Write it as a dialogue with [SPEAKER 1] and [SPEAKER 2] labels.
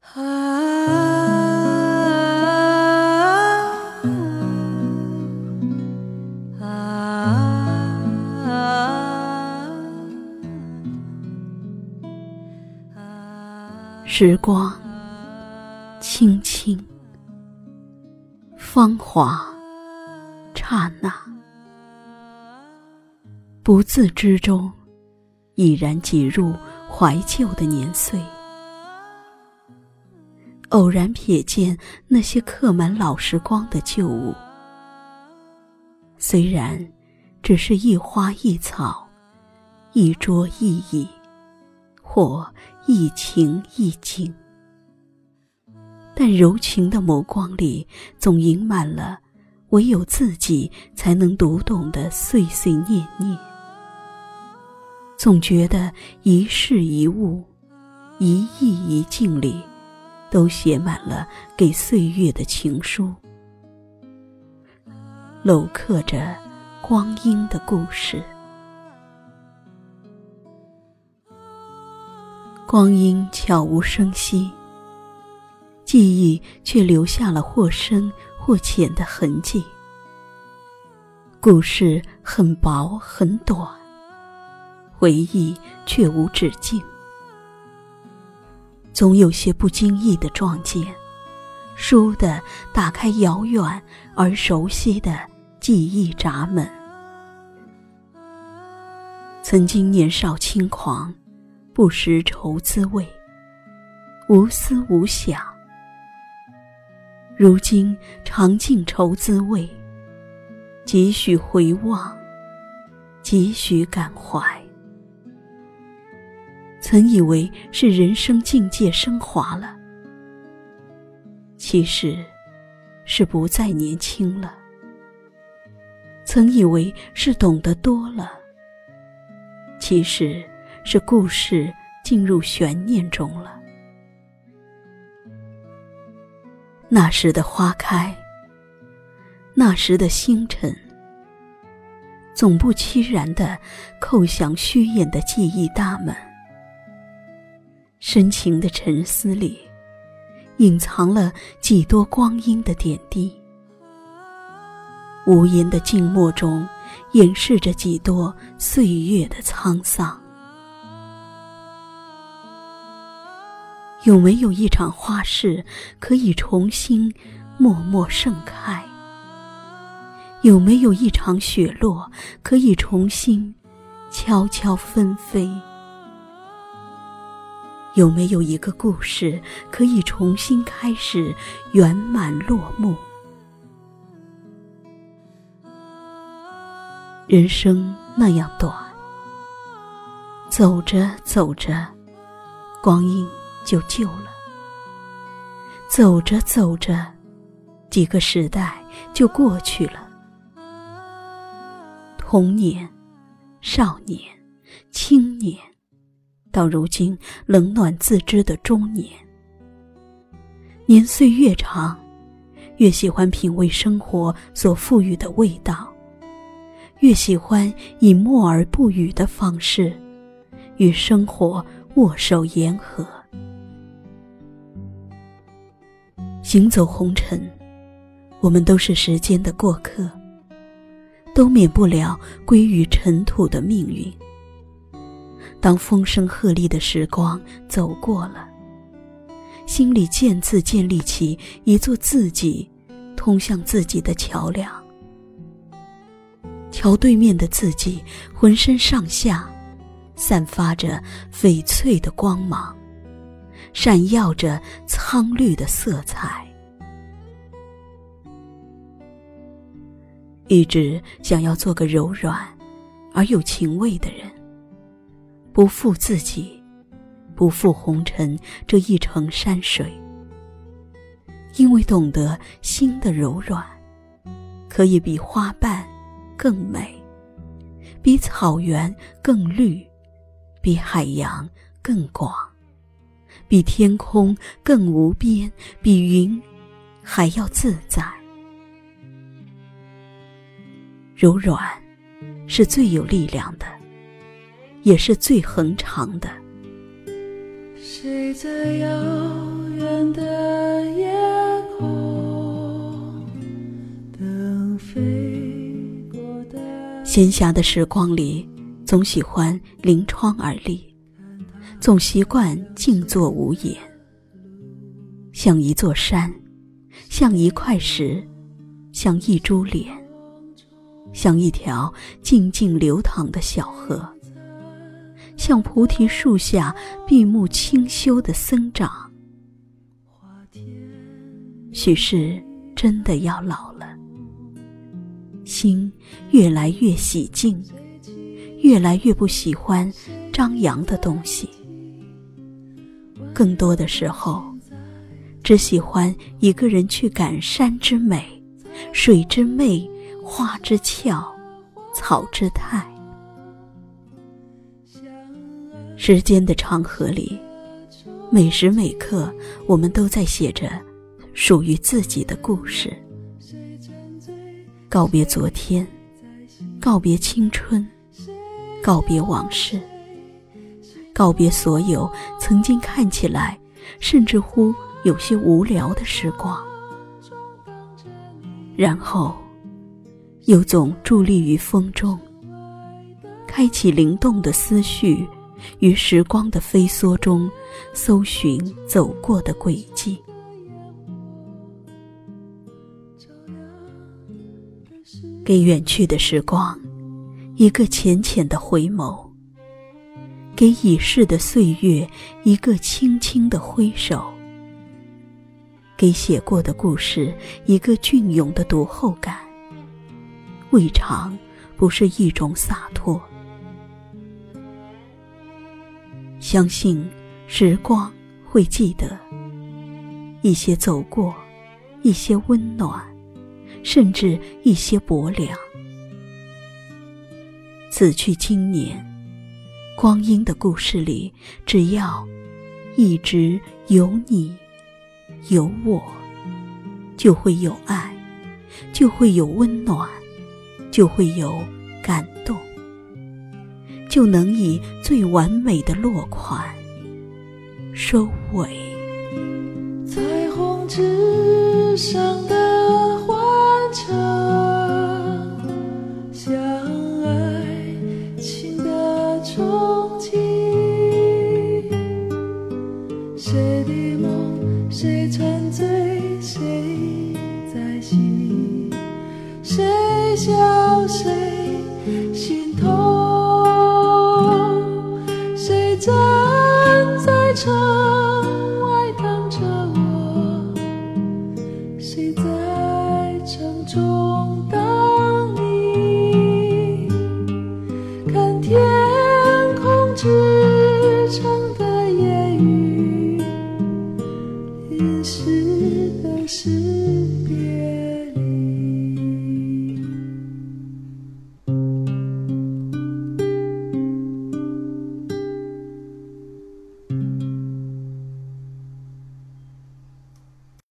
[SPEAKER 1] 啊时光轻轻，芳华刹那，不自知中，已然挤入怀旧的年岁。偶然瞥见那些刻满老时光的旧物，虽然只是一花一草，一桌一椅。或一情一景，但柔情的眸光里，总盈满了唯有自己才能读懂的碎碎念念。总觉得一事一物、一意一境里，都写满了给岁月的情书，镂刻着光阴的故事。光阴悄无声息，记忆却留下了或深或浅的痕迹。故事很薄很短，回忆却无止境。总有些不经意的撞见，倏地打开遥远而熟悉的记忆闸门。曾经年少轻狂。不识愁滋味，无思无想。如今尝尽愁滋味，几许回望，几许感怀。曾以为是人生境界升华了，其实是不再年轻了。曾以为是懂得多了，其实。是故事进入悬念中了。那时的花开，那时的星辰，总不期然的叩响虚掩的记忆大门。深情的沉思里，隐藏了几多光阴的点滴；无言的静默中，掩饰着几多岁月的沧桑。有没有一场花事可以重新默默盛开？有没有一场雪落可以重新悄悄纷飞？有没有一个故事可以重新开始圆满落幕？人生那样短，走着走着，光阴。就旧了，走着走着，几个时代就过去了。童年、少年、青年，到如今冷暖自知的中年。年岁越长，越喜欢品味生活所赋予的味道，越喜欢以默而不语的方式，与生活握手言和。行走红尘，我们都是时间的过客，都免不了归于尘土的命运。当风声鹤唳的时光走过了，心里渐次建立起一座自己通向自己的桥梁。桥对面的自己，浑身上下散发着翡翠的光芒。闪耀着苍绿的色彩，一直想要做个柔软而有情味的人，不负自己，不负红尘这一程山水。因为懂得心的柔软，可以比花瓣更美，比草原更绿，比海洋更广。比天空更无边，比云还要自在。柔软是最有力量的，也是最恒长的。
[SPEAKER 2] 谁在遥远远的夜空，等飞过的。
[SPEAKER 1] 闲暇的时光里，总喜欢临窗而立，总习惯静坐无言，像一座山，像一块石，像一株莲，像一条静静流淌的小河。像菩提树下闭目清修的僧长，许是真的要老了，心越来越喜静，越来越不喜欢张扬的东西，更多的时候，只喜欢一个人去感山之美，水之媚，花之俏，草之态。时间的长河里，每时每刻，我们都在写着属于自己的故事。告别昨天，告别青春，告别往事，告别所有曾经看起来甚至乎有些无聊的时光。然后，又总伫立于风中，开启灵动的思绪。于时光的飞梭中，搜寻走过的轨迹，给远去的时光一个浅浅的回眸，给已逝的岁月一个轻轻的挥手，给写过的故事一个隽永的读后感，未尝不是一种洒脱。相信时光会记得一些走过，一些温暖，甚至一些薄凉。此去经年，光阴的故事里，只要一直有你，有我，就会有爱，就会有温暖，就会有感动。就能以最完美的落款收尾。
[SPEAKER 2] 彩虹之上的欢唱，像爱情的憧憬。谁的梦，谁沉醉，谁在醒？谁笑，是的是别。